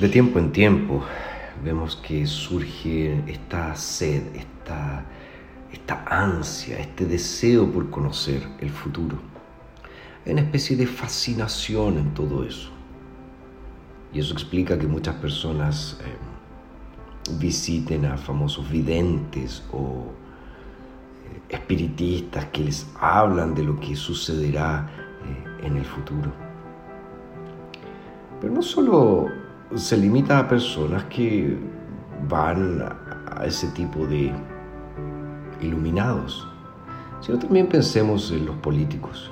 De tiempo en tiempo vemos que surge esta sed, esta, esta ansia, este deseo por conocer el futuro. Hay una especie de fascinación en todo eso. Y eso explica que muchas personas eh, visiten a famosos videntes o eh, espiritistas que les hablan de lo que sucederá eh, en el futuro. Pero no solo se limita a personas que van a ese tipo de iluminados, sino también pensemos en los políticos.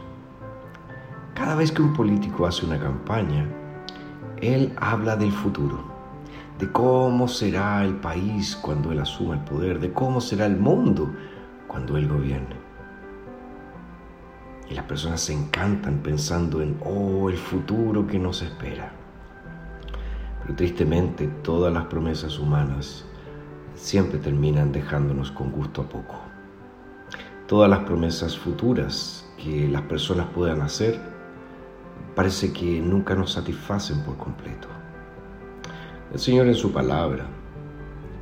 Cada vez que un político hace una campaña, él habla del futuro, de cómo será el país cuando él asuma el poder, de cómo será el mundo cuando él gobierne. Y las personas se encantan pensando en, oh, el futuro que nos espera. Tristemente todas las promesas humanas siempre terminan dejándonos con gusto a poco. Todas las promesas futuras que las personas puedan hacer parece que nunca nos satisfacen por completo. El Señor en su palabra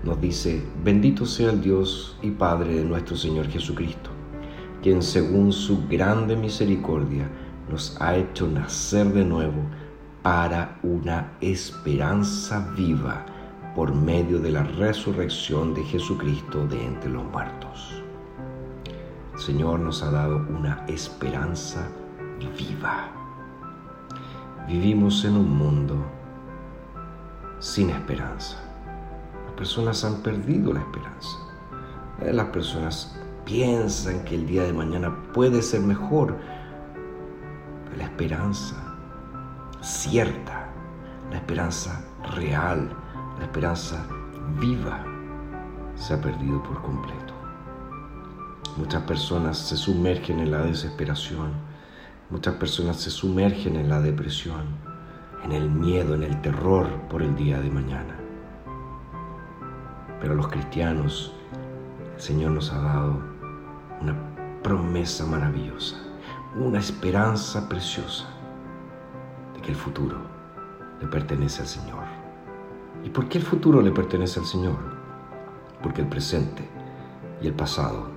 nos dice, bendito sea el Dios y Padre de nuestro Señor Jesucristo, quien según su grande misericordia nos ha hecho nacer de nuevo para una esperanza viva por medio de la resurrección de Jesucristo de entre los muertos. El Señor nos ha dado una esperanza viva. Vivimos en un mundo sin esperanza. Las personas han perdido la esperanza. Eh, las personas piensan que el día de mañana puede ser mejor. La esperanza cierta, la esperanza real, la esperanza viva, se ha perdido por completo. Muchas personas se sumergen en la desesperación, muchas personas se sumergen en la depresión, en el miedo, en el terror por el día de mañana. Pero los cristianos, el Señor nos ha dado una promesa maravillosa, una esperanza preciosa el futuro le pertenece al Señor. ¿Y por qué el futuro le pertenece al Señor? Porque el presente y el pasado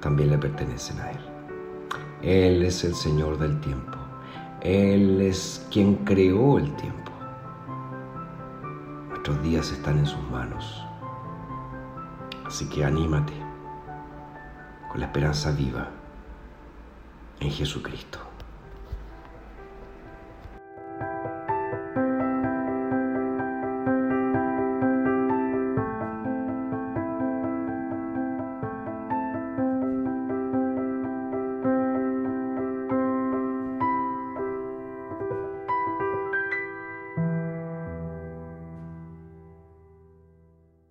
también le pertenecen a Él. Él es el Señor del tiempo. Él es quien creó el tiempo. Nuestros días están en sus manos. Así que anímate con la esperanza viva en Jesucristo.